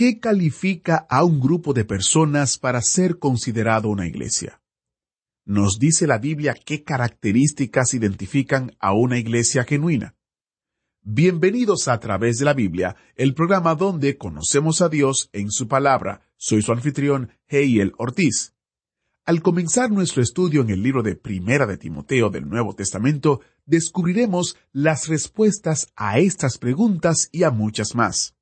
¿Qué califica a un grupo de personas para ser considerado una iglesia? Nos dice la Biblia qué características identifican a una iglesia genuina. Bienvenidos a través de la Biblia, el programa donde conocemos a Dios en su palabra. Soy su anfitrión, Heiel Ortiz. Al comenzar nuestro estudio en el libro de Primera de Timoteo del Nuevo Testamento, descubriremos las respuestas a estas preguntas y a muchas más.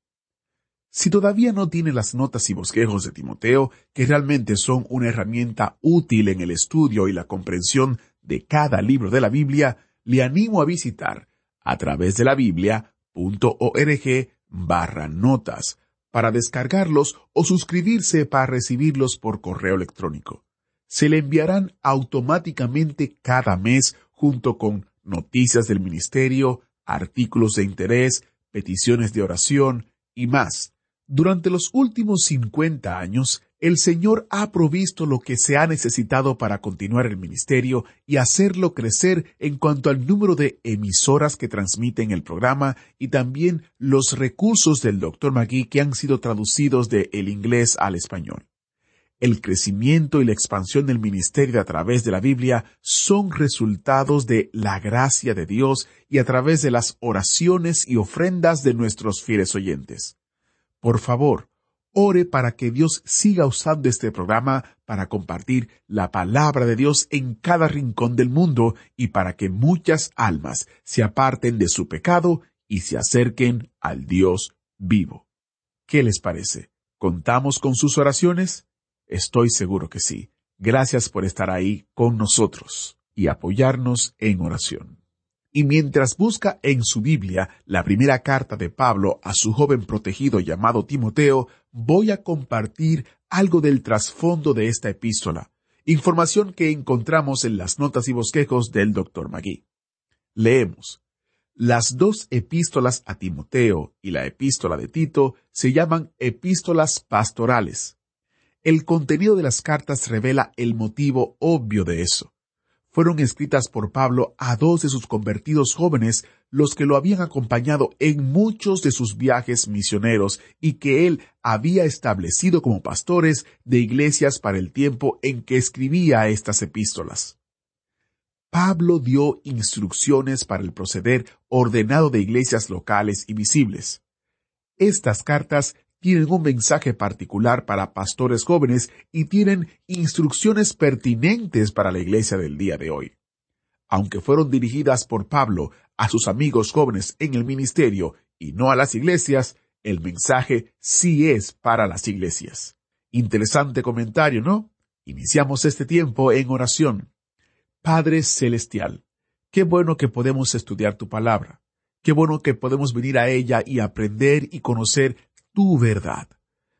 Si todavía no tiene las notas y bosquejos de Timoteo, que realmente son una herramienta útil en el estudio y la comprensión de cada libro de la Biblia, le animo a visitar a través de la biblia.org barra notas para descargarlos o suscribirse para recibirlos por correo electrónico. Se le enviarán automáticamente cada mes junto con noticias del ministerio, artículos de interés, peticiones de oración y más. Durante los últimos 50 años, el Señor ha provisto lo que se ha necesitado para continuar el ministerio y hacerlo crecer en cuanto al número de emisoras que transmiten el programa y también los recursos del Dr. Magui que han sido traducidos de el inglés al español. El crecimiento y la expansión del ministerio a través de la Biblia son resultados de la gracia de Dios y a través de las oraciones y ofrendas de nuestros fieles oyentes. Por favor, ore para que Dios siga usando este programa para compartir la palabra de Dios en cada rincón del mundo y para que muchas almas se aparten de su pecado y se acerquen al Dios vivo. ¿Qué les parece? ¿Contamos con sus oraciones? Estoy seguro que sí. Gracias por estar ahí con nosotros y apoyarnos en oración. Y mientras busca en su Biblia la primera carta de Pablo a su joven protegido llamado Timoteo, voy a compartir algo del trasfondo de esta epístola, información que encontramos en las notas y bosquejos del Dr. Magui. Leemos. Las dos epístolas a Timoteo y la epístola de Tito se llaman epístolas pastorales. El contenido de las cartas revela el motivo obvio de eso fueron escritas por Pablo a dos de sus convertidos jóvenes, los que lo habían acompañado en muchos de sus viajes misioneros y que él había establecido como pastores de iglesias para el tiempo en que escribía estas epístolas. Pablo dio instrucciones para el proceder ordenado de iglesias locales y visibles. Estas cartas tienen un mensaje particular para pastores jóvenes y tienen instrucciones pertinentes para la iglesia del día de hoy. Aunque fueron dirigidas por Pablo a sus amigos jóvenes en el ministerio y no a las iglesias, el mensaje sí es para las iglesias. Interesante comentario, ¿no? Iniciamos este tiempo en oración. Padre Celestial, qué bueno que podemos estudiar tu palabra. Qué bueno que podemos venir a ella y aprender y conocer tu verdad.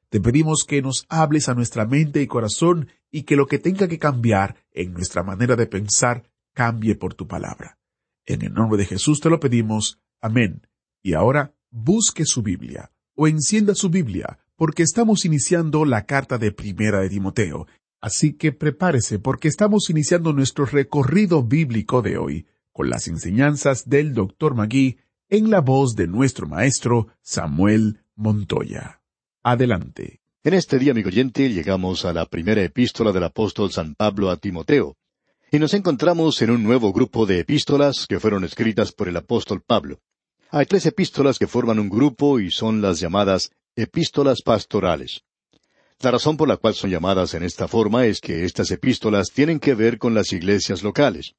Te pedimos que nos hables a nuestra mente y corazón y que lo que tenga que cambiar en nuestra manera de pensar cambie por tu palabra. En el nombre de Jesús te lo pedimos. Amén. Y ahora busque su Biblia o encienda su Biblia porque estamos iniciando la carta de primera de Timoteo. Así que prepárese porque estamos iniciando nuestro recorrido bíblico de hoy con las enseñanzas del Dr. Magui en la voz de nuestro maestro Samuel Montoya. Adelante. En este día, amigo oyente, llegamos a la primera epístola del apóstol San Pablo a Timoteo, y nos encontramos en un nuevo grupo de epístolas que fueron escritas por el apóstol Pablo. Hay tres epístolas que forman un grupo y son las llamadas epístolas pastorales. La razón por la cual son llamadas en esta forma es que estas epístolas tienen que ver con las iglesias locales.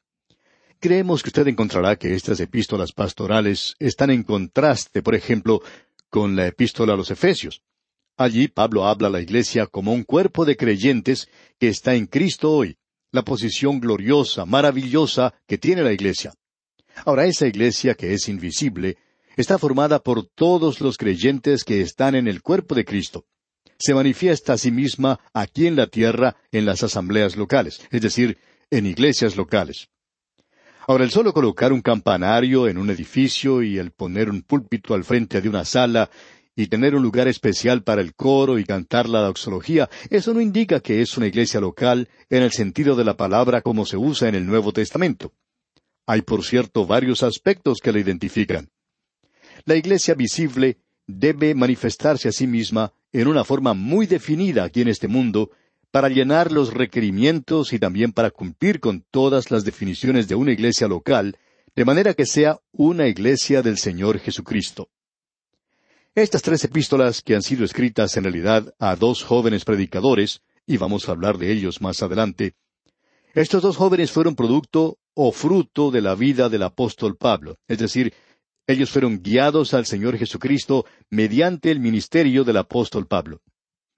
Creemos que usted encontrará que estas epístolas pastorales están en contraste, por ejemplo, con la epístola a los Efesios. Allí Pablo habla a la iglesia como un cuerpo de creyentes que está en Cristo hoy, la posición gloriosa, maravillosa que tiene la iglesia. Ahora esa iglesia que es invisible Está formada por todos los creyentes que están en el cuerpo de Cristo. Se manifiesta a sí misma aquí en la tierra en las asambleas locales, es decir, en iglesias locales. Ahora, el solo colocar un campanario en un edificio y el poner un púlpito al frente de una sala y tener un lugar especial para el coro y cantar la doxología, eso no indica que es una iglesia local en el sentido de la palabra como se usa en el Nuevo Testamento. Hay, por cierto, varios aspectos que la identifican. La iglesia visible debe manifestarse a sí misma en una forma muy definida aquí en este mundo para llenar los requerimientos y también para cumplir con todas las definiciones de una iglesia local, de manera que sea una iglesia del Señor Jesucristo. Estas tres epístolas que han sido escritas en realidad a dos jóvenes predicadores, y vamos a hablar de ellos más adelante, estos dos jóvenes fueron producto o fruto de la vida del apóstol Pablo, es decir, ellos fueron guiados al Señor Jesucristo mediante el ministerio del apóstol Pablo.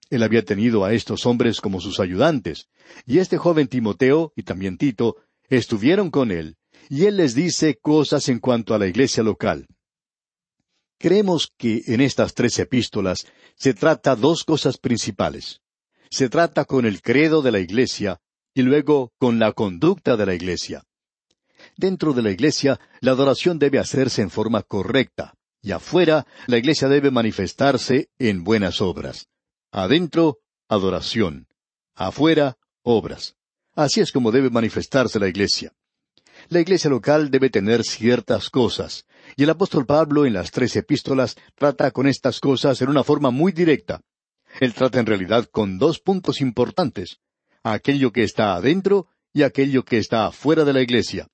Él había tenido a estos hombres como sus ayudantes, y este joven Timoteo y también Tito estuvieron con él, y él les dice cosas en cuanto a la iglesia local. Creemos que en estas tres epístolas se trata dos cosas principales. Se trata con el credo de la iglesia y luego con la conducta de la iglesia. Dentro de la iglesia, la adoración debe hacerse en forma correcta, y afuera, la iglesia debe manifestarse en buenas obras. Adentro, adoración. Afuera, obras. Así es como debe manifestarse la iglesia. La iglesia local debe tener ciertas cosas, y el apóstol Pablo en las tres epístolas trata con estas cosas en una forma muy directa. Él trata en realidad con dos puntos importantes, aquello que está adentro y aquello que está afuera de la iglesia.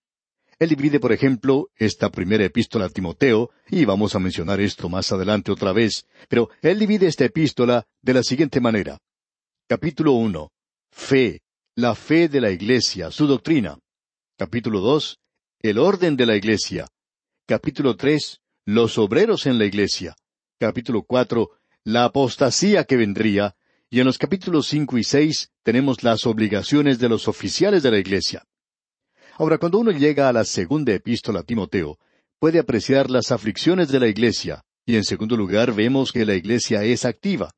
Él divide, por ejemplo, esta primera epístola a Timoteo, y vamos a mencionar esto más adelante otra vez, pero él divide esta epístola de la siguiente manera. Capítulo uno. Fe, la fe de la iglesia, su doctrina. Capítulo dos. El orden de la iglesia. Capítulo tres. Los obreros en la iglesia. Capítulo cuatro. La apostasía que vendría. Y en los capítulos cinco y seis tenemos las obligaciones de los oficiales de la iglesia. Ahora, cuando uno llega a la segunda epístola a Timoteo, puede apreciar las aflicciones de la iglesia, y en segundo lugar vemos que la iglesia es activa.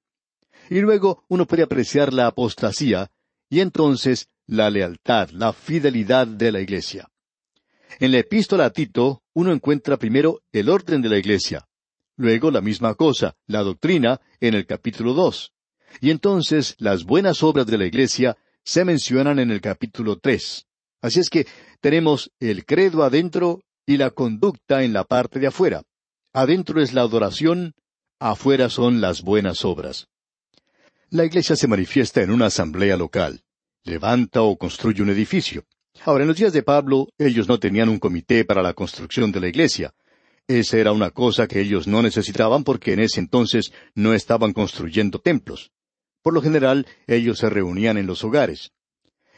Y luego uno puede apreciar la apostasía, y entonces la lealtad, la fidelidad de la iglesia. En la epístola a Tito, uno encuentra primero el orden de la iglesia, luego la misma cosa, la doctrina, en el capítulo dos, y entonces las buenas obras de la iglesia se mencionan en el capítulo tres. Así es que tenemos el credo adentro y la conducta en la parte de afuera. Adentro es la adoración, afuera son las buenas obras. La iglesia se manifiesta en una asamblea local. Levanta o construye un edificio. Ahora, en los días de Pablo, ellos no tenían un comité para la construcción de la iglesia. Esa era una cosa que ellos no necesitaban porque en ese entonces no estaban construyendo templos. Por lo general, ellos se reunían en los hogares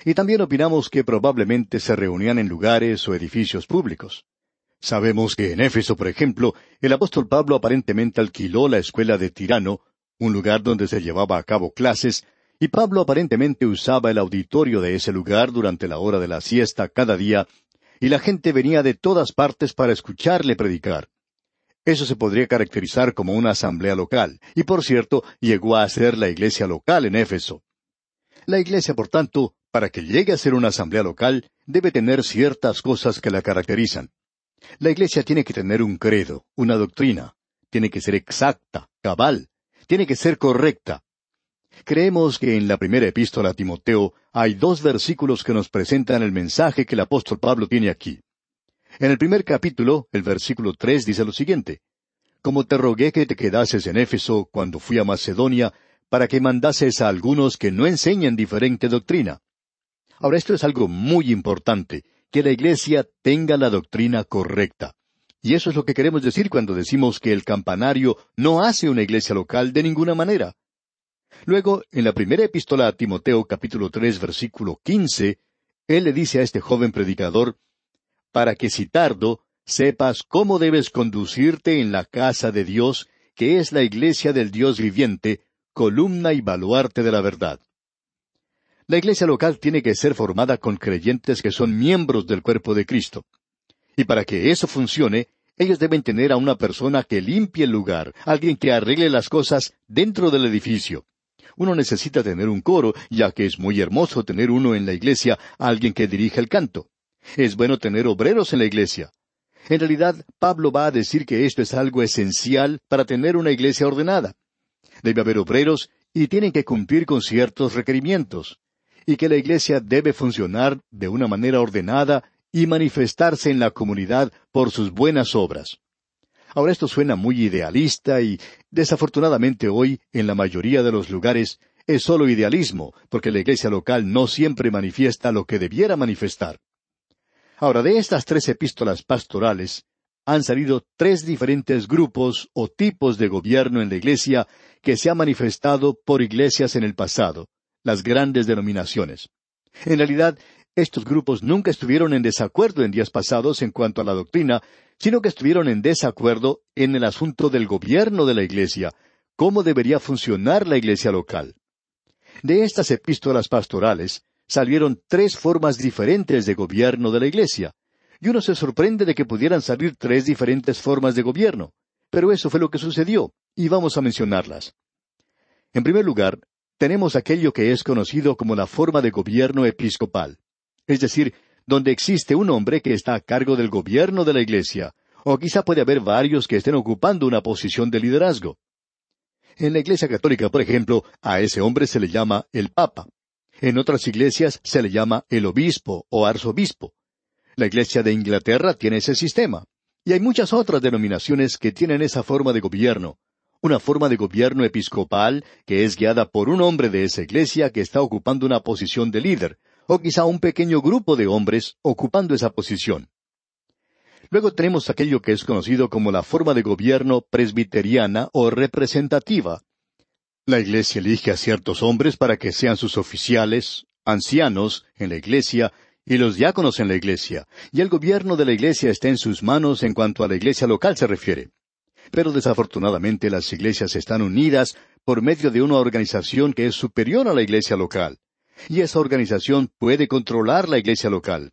y también opinamos que probablemente se reunían en lugares o edificios públicos. Sabemos que en Éfeso, por ejemplo, el apóstol Pablo aparentemente alquiló la escuela de Tirano, un lugar donde se llevaba a cabo clases, y Pablo aparentemente usaba el auditorio de ese lugar durante la hora de la siesta cada día, y la gente venía de todas partes para escucharle predicar. Eso se podría caracterizar como una asamblea local, y por cierto, llegó a ser la iglesia local en Éfeso. La iglesia, por tanto, para que llegue a ser una asamblea local, debe tener ciertas cosas que la caracterizan. La iglesia tiene que tener un credo, una doctrina, tiene que ser exacta, cabal, tiene que ser correcta. Creemos que en la primera epístola a Timoteo hay dos versículos que nos presentan el mensaje que el apóstol Pablo tiene aquí. En el primer capítulo, el versículo tres dice lo siguiente, Como te rogué que te quedases en Éfeso cuando fui a Macedonia, para que mandases a algunos que no enseñen diferente doctrina. Ahora, esto es algo muy importante, que la Iglesia tenga la doctrina correcta. Y eso es lo que queremos decir cuando decimos que el campanario no hace una iglesia local de ninguna manera. Luego, en la primera epístola a Timoteo capítulo tres versículo quince, él le dice a este joven predicador, para que si tardo, sepas cómo debes conducirte en la casa de Dios, que es la iglesia del Dios viviente, columna y baluarte de la verdad. La iglesia local tiene que ser formada con creyentes que son miembros del cuerpo de Cristo. Y para que eso funcione, Ellos deben tener a una persona que limpie el lugar, alguien que arregle las cosas dentro del edificio. Uno necesita tener un coro, ya que es muy hermoso tener uno en la iglesia, alguien que dirija el canto. Es bueno tener obreros en la iglesia. En realidad, Pablo va a decir que esto es algo esencial para tener una iglesia ordenada. Debe haber obreros y tienen que cumplir con ciertos requerimientos, y que la iglesia debe funcionar de una manera ordenada y manifestarse en la comunidad por sus buenas obras. Ahora esto suena muy idealista y desafortunadamente hoy en la mayoría de los lugares es solo idealismo, porque la iglesia local no siempre manifiesta lo que debiera manifestar. Ahora, de estas tres epístolas pastorales han salido tres diferentes grupos o tipos de gobierno en la iglesia que se ha manifestado por iglesias en el pasado, las grandes denominaciones. En realidad, estos grupos nunca estuvieron en desacuerdo en días pasados en cuanto a la doctrina, sino que estuvieron en desacuerdo en el asunto del gobierno de la Iglesia, cómo debería funcionar la Iglesia local. De estas epístolas pastorales salieron tres formas diferentes de gobierno de la Iglesia, y uno se sorprende de que pudieran salir tres diferentes formas de gobierno, pero eso fue lo que sucedió, y vamos a mencionarlas. En primer lugar, tenemos aquello que es conocido como la forma de gobierno episcopal es decir, donde existe un hombre que está a cargo del gobierno de la Iglesia, o quizá puede haber varios que estén ocupando una posición de liderazgo. En la Iglesia Católica, por ejemplo, a ese hombre se le llama el Papa. En otras iglesias se le llama el obispo o arzobispo. La Iglesia de Inglaterra tiene ese sistema. Y hay muchas otras denominaciones que tienen esa forma de gobierno, una forma de gobierno episcopal que es guiada por un hombre de esa iglesia que está ocupando una posición de líder, o quizá un pequeño grupo de hombres ocupando esa posición. Luego tenemos aquello que es conocido como la forma de gobierno presbiteriana o representativa. La Iglesia elige a ciertos hombres para que sean sus oficiales, ancianos en la Iglesia y los diáconos en la Iglesia, y el gobierno de la Iglesia está en sus manos en cuanto a la Iglesia local se refiere. Pero desafortunadamente las iglesias están unidas por medio de una organización que es superior a la Iglesia local y esa organización puede controlar la iglesia local.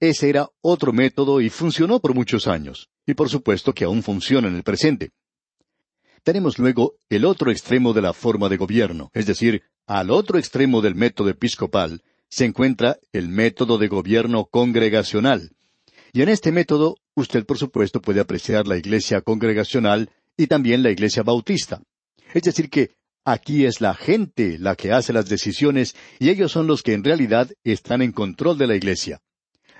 Ese era otro método y funcionó por muchos años, y por supuesto que aún funciona en el presente. Tenemos luego el otro extremo de la forma de gobierno, es decir, al otro extremo del método episcopal se encuentra el método de gobierno congregacional. Y en este método usted por supuesto puede apreciar la iglesia congregacional y también la iglesia bautista. Es decir, que Aquí es la gente la que hace las decisiones y ellos son los que en realidad están en control de la Iglesia.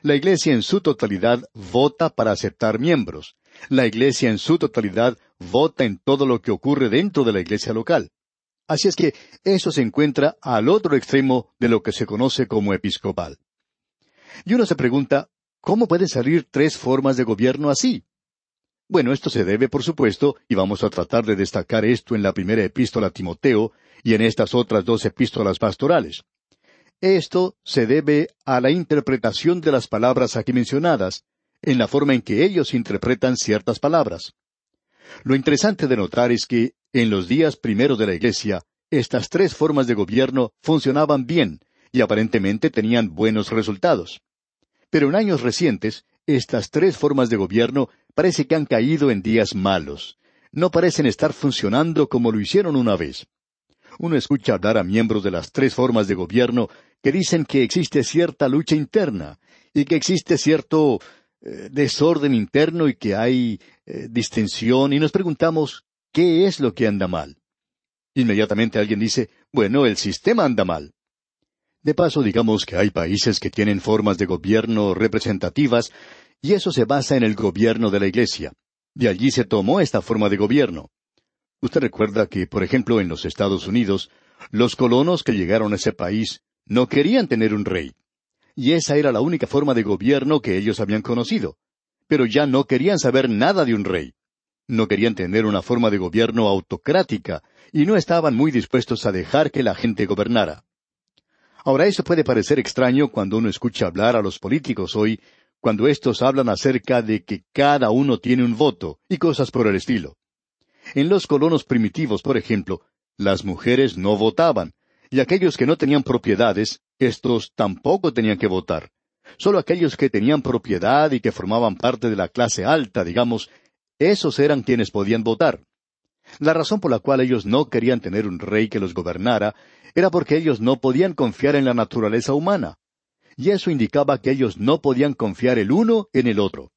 La Iglesia en su totalidad vota para aceptar miembros. La Iglesia en su totalidad vota en todo lo que ocurre dentro de la Iglesia local. Así es que eso se encuentra al otro extremo de lo que se conoce como episcopal. Y uno se pregunta, ¿cómo pueden salir tres formas de gobierno así? Bueno, esto se debe, por supuesto, y vamos a tratar de destacar esto en la primera epístola a Timoteo y en estas otras dos epístolas pastorales. Esto se debe a la interpretación de las palabras aquí mencionadas, en la forma en que ellos interpretan ciertas palabras. Lo interesante de notar es que, en los días primeros de la Iglesia, estas tres formas de gobierno funcionaban bien y aparentemente tenían buenos resultados. Pero en años recientes, estas tres formas de gobierno parece que han caído en días malos. No parecen estar funcionando como lo hicieron una vez. Uno escucha hablar a miembros de las tres formas de gobierno que dicen que existe cierta lucha interna y que existe cierto eh, desorden interno y que hay eh, distensión y nos preguntamos ¿qué es lo que anda mal? Inmediatamente alguien dice, bueno, el sistema anda mal. De paso, digamos que hay países que tienen formas de gobierno representativas, y eso se basa en el gobierno de la Iglesia. De allí se tomó esta forma de gobierno. Usted recuerda que, por ejemplo, en los Estados Unidos, los colonos que llegaron a ese país no querían tener un rey. Y esa era la única forma de gobierno que ellos habían conocido. Pero ya no querían saber nada de un rey. No querían tener una forma de gobierno autocrática, y no estaban muy dispuestos a dejar que la gente gobernara. Ahora eso puede parecer extraño cuando uno escucha hablar a los políticos hoy, cuando éstos hablan acerca de que cada uno tiene un voto y cosas por el estilo. En los colonos primitivos, por ejemplo, las mujeres no votaban, y aquellos que no tenían propiedades, éstos tampoco tenían que votar. Solo aquellos que tenían propiedad y que formaban parte de la clase alta, digamos, esos eran quienes podían votar. La razón por la cual ellos no querían tener un rey que los gobernara era porque ellos no podían confiar en la naturaleza humana. Y eso indicaba que ellos no podían confiar el uno en el otro.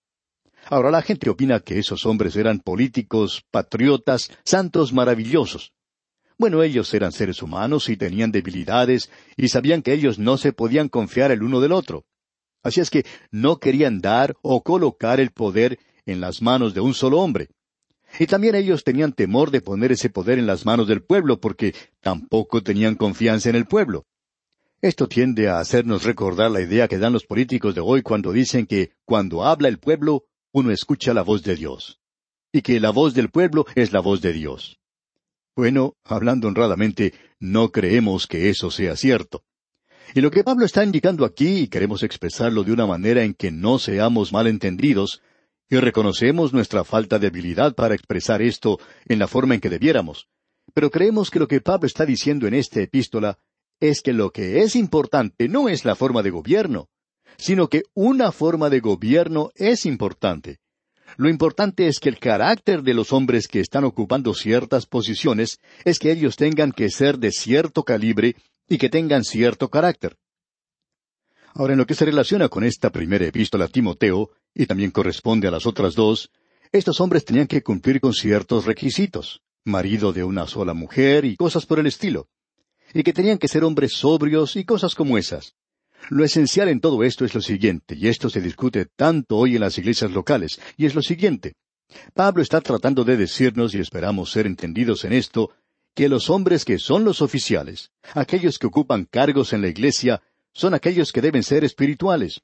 Ahora la gente opina que esos hombres eran políticos, patriotas, santos maravillosos. Bueno, ellos eran seres humanos y tenían debilidades y sabían que ellos no se podían confiar el uno del otro. Así es que no querían dar o colocar el poder en las manos de un solo hombre. Y también ellos tenían temor de poner ese poder en las manos del pueblo porque tampoco tenían confianza en el pueblo. Esto tiende a hacernos recordar la idea que dan los políticos de hoy cuando dicen que cuando habla el pueblo, uno escucha la voz de Dios. Y que la voz del pueblo es la voz de Dios. Bueno, hablando honradamente, no creemos que eso sea cierto. Y lo que Pablo está indicando aquí, y queremos expresarlo de una manera en que no seamos malentendidos, y reconocemos nuestra falta de habilidad para expresar esto en la forma en que debiéramos. Pero creemos que lo que Pablo está diciendo en esta epístola es que lo que es importante no es la forma de gobierno, sino que una forma de gobierno es importante. Lo importante es que el carácter de los hombres que están ocupando ciertas posiciones es que ellos tengan que ser de cierto calibre y que tengan cierto carácter. Ahora, en lo que se relaciona con esta primera epístola a Timoteo, y también corresponde a las otras dos, estos hombres tenían que cumplir con ciertos requisitos, marido de una sola mujer y cosas por el estilo, y que tenían que ser hombres sobrios y cosas como esas. Lo esencial en todo esto es lo siguiente, y esto se discute tanto hoy en las iglesias locales, y es lo siguiente. Pablo está tratando de decirnos, y esperamos ser entendidos en esto, que los hombres que son los oficiales, aquellos que ocupan cargos en la iglesia, son aquellos que deben ser espirituales.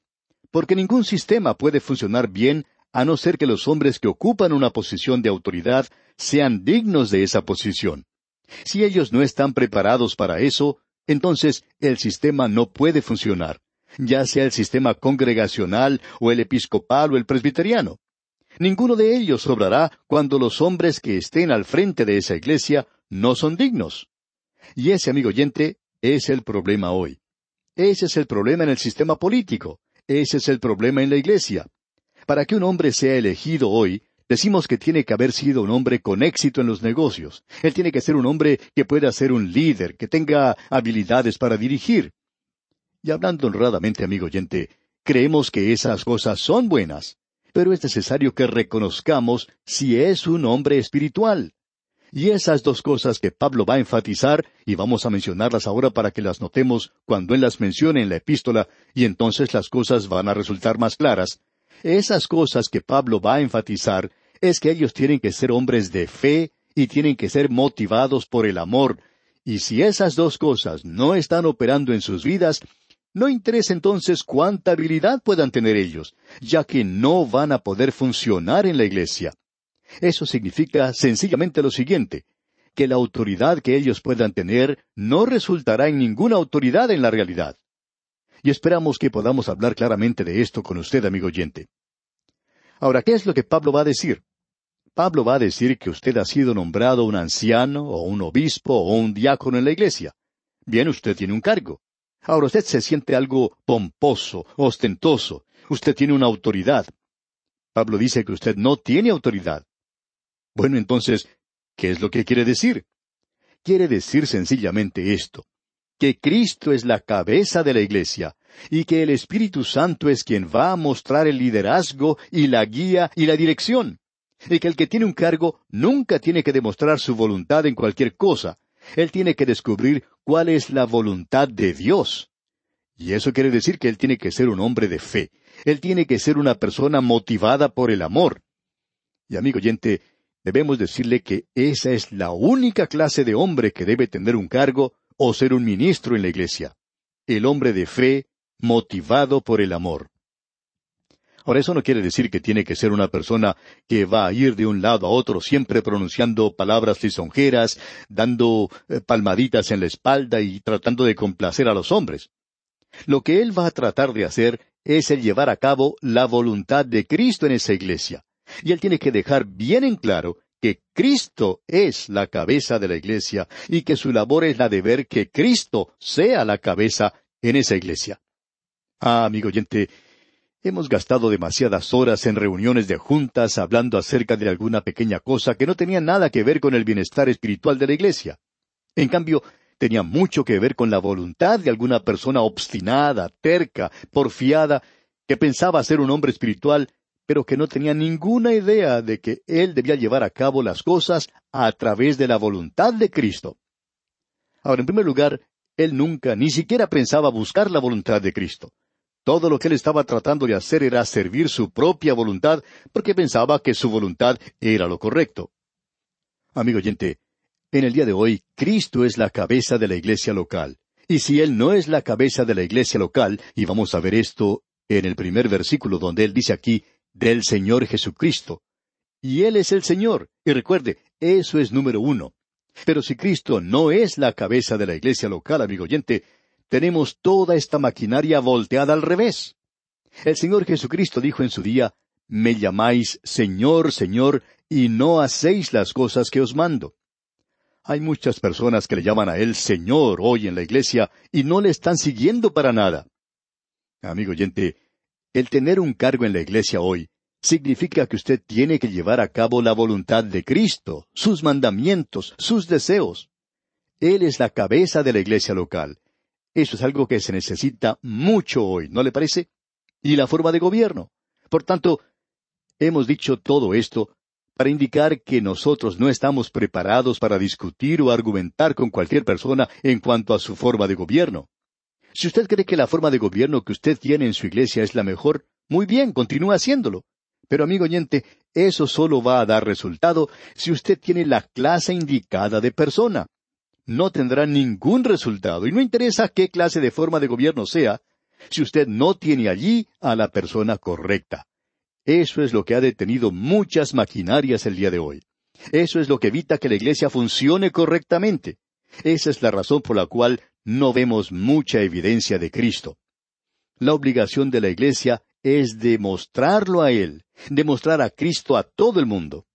Porque ningún sistema puede funcionar bien a no ser que los hombres que ocupan una posición de autoridad sean dignos de esa posición. Si ellos no están preparados para eso, entonces el sistema no puede funcionar, ya sea el sistema congregacional o el episcopal o el presbiteriano. Ninguno de ellos obrará cuando los hombres que estén al frente de esa iglesia no son dignos. Y ese, amigo oyente, es el problema hoy. Ese es el problema en el sistema político. Ese es el problema en la iglesia. Para que un hombre sea elegido hoy, decimos que tiene que haber sido un hombre con éxito en los negocios. Él tiene que ser un hombre que pueda ser un líder, que tenga habilidades para dirigir. Y hablando honradamente, amigo oyente, creemos que esas cosas son buenas, pero es necesario que reconozcamos si es un hombre espiritual. Y esas dos cosas que Pablo va a enfatizar, y vamos a mencionarlas ahora para que las notemos cuando él las mencione en la epístola, y entonces las cosas van a resultar más claras, esas cosas que Pablo va a enfatizar es que ellos tienen que ser hombres de fe y tienen que ser motivados por el amor, y si esas dos cosas no están operando en sus vidas, no interesa entonces cuánta habilidad puedan tener ellos, ya que no van a poder funcionar en la iglesia. Eso significa sencillamente lo siguiente, que la autoridad que ellos puedan tener no resultará en ninguna autoridad en la realidad. Y esperamos que podamos hablar claramente de esto con usted, amigo oyente. Ahora, ¿qué es lo que Pablo va a decir? Pablo va a decir que usted ha sido nombrado un anciano, o un obispo, o un diácono en la iglesia. Bien, usted tiene un cargo. Ahora usted se siente algo pomposo, ostentoso. Usted tiene una autoridad. Pablo dice que usted no tiene autoridad. Bueno, entonces, ¿qué es lo que quiere decir? Quiere decir sencillamente esto, que Cristo es la cabeza de la Iglesia, y que el Espíritu Santo es quien va a mostrar el liderazgo y la guía y la dirección, y que el que tiene un cargo nunca tiene que demostrar su voluntad en cualquier cosa, él tiene que descubrir cuál es la voluntad de Dios. Y eso quiere decir que él tiene que ser un hombre de fe, él tiene que ser una persona motivada por el amor. Y amigo oyente, debemos decirle que esa es la única clase de hombre que debe tener un cargo o ser un ministro en la iglesia. El hombre de fe, motivado por el amor. Ahora, eso no quiere decir que tiene que ser una persona que va a ir de un lado a otro siempre pronunciando palabras lisonjeras, dando eh, palmaditas en la espalda y tratando de complacer a los hombres. Lo que él va a tratar de hacer es el llevar a cabo la voluntad de Cristo en esa iglesia. Y él tiene que dejar bien en claro que Cristo es la cabeza de la iglesia y que su labor es la de ver que Cristo sea la cabeza en esa iglesia. Ah, amigo oyente, hemos gastado demasiadas horas en reuniones de juntas hablando acerca de alguna pequeña cosa que no tenía nada que ver con el bienestar espiritual de la iglesia. En cambio, tenía mucho que ver con la voluntad de alguna persona obstinada, terca, porfiada, que pensaba ser un hombre espiritual, pero que no tenía ninguna idea de que él debía llevar a cabo las cosas a través de la voluntad de Cristo. Ahora, en primer lugar, él nunca, ni siquiera pensaba buscar la voluntad de Cristo. Todo lo que él estaba tratando de hacer era servir su propia voluntad, porque pensaba que su voluntad era lo correcto. Amigo oyente, en el día de hoy, Cristo es la cabeza de la iglesia local. Y si Él no es la cabeza de la iglesia local, y vamos a ver esto en el primer versículo donde Él dice aquí, del Señor Jesucristo. Y Él es el Señor. Y recuerde, eso es número uno. Pero si Cristo no es la cabeza de la iglesia local, amigo oyente, tenemos toda esta maquinaria volteada al revés. El Señor Jesucristo dijo en su día, Me llamáis Señor, Señor, y no hacéis las cosas que os mando. Hay muchas personas que le llaman a Él Señor hoy en la iglesia y no le están siguiendo para nada. Amigo oyente, el tener un cargo en la iglesia hoy significa que usted tiene que llevar a cabo la voluntad de Cristo, sus mandamientos, sus deseos. Él es la cabeza de la iglesia local. Eso es algo que se necesita mucho hoy, ¿no le parece? Y la forma de gobierno. Por tanto, hemos dicho todo esto para indicar que nosotros no estamos preparados para discutir o argumentar con cualquier persona en cuanto a su forma de gobierno. Si usted cree que la forma de gobierno que usted tiene en su iglesia es la mejor, muy bien, continúe haciéndolo. Pero amigo oyente, eso solo va a dar resultado si usted tiene la clase indicada de persona. No tendrá ningún resultado, y no interesa qué clase de forma de gobierno sea, si usted no tiene allí a la persona correcta. Eso es lo que ha detenido muchas maquinarias el día de hoy. Eso es lo que evita que la iglesia funcione correctamente. Esa es la razón por la cual no vemos mucha evidencia de Cristo. La obligación de la iglesia es demostrarlo a Él, demostrar a Cristo a todo el mundo.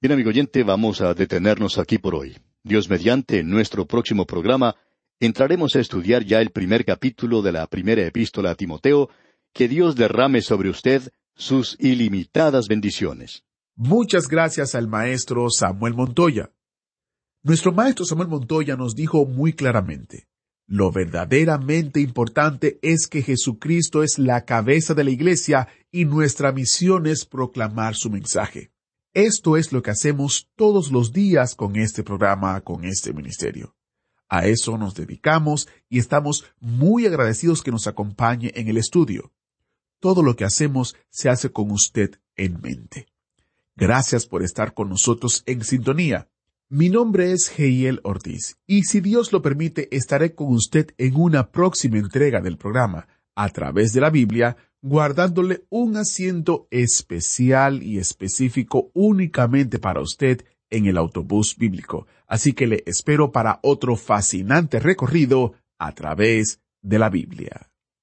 Bien, amigo oyente, vamos a detenernos aquí por hoy. Dios mediante, en nuestro próximo programa, entraremos a estudiar ya el primer capítulo de la primera epístola a Timoteo, que Dios derrame sobre usted sus ilimitadas bendiciones. Muchas gracias al maestro Samuel Montoya. Nuestro maestro Samuel Montoya nos dijo muy claramente, lo verdaderamente importante es que Jesucristo es la cabeza de la iglesia y nuestra misión es proclamar su mensaje. Esto es lo que hacemos todos los días con este programa, con este ministerio. A eso nos dedicamos y estamos muy agradecidos que nos acompañe en el estudio todo lo que hacemos se hace con usted en mente. Gracias por estar con nosotros en sintonía. Mi nombre es Heiel Ortiz y si Dios lo permite estaré con usted en una próxima entrega del programa a través de la Biblia, guardándole un asiento especial y específico únicamente para usted en el autobús bíblico. Así que le espero para otro fascinante recorrido a través de la Biblia.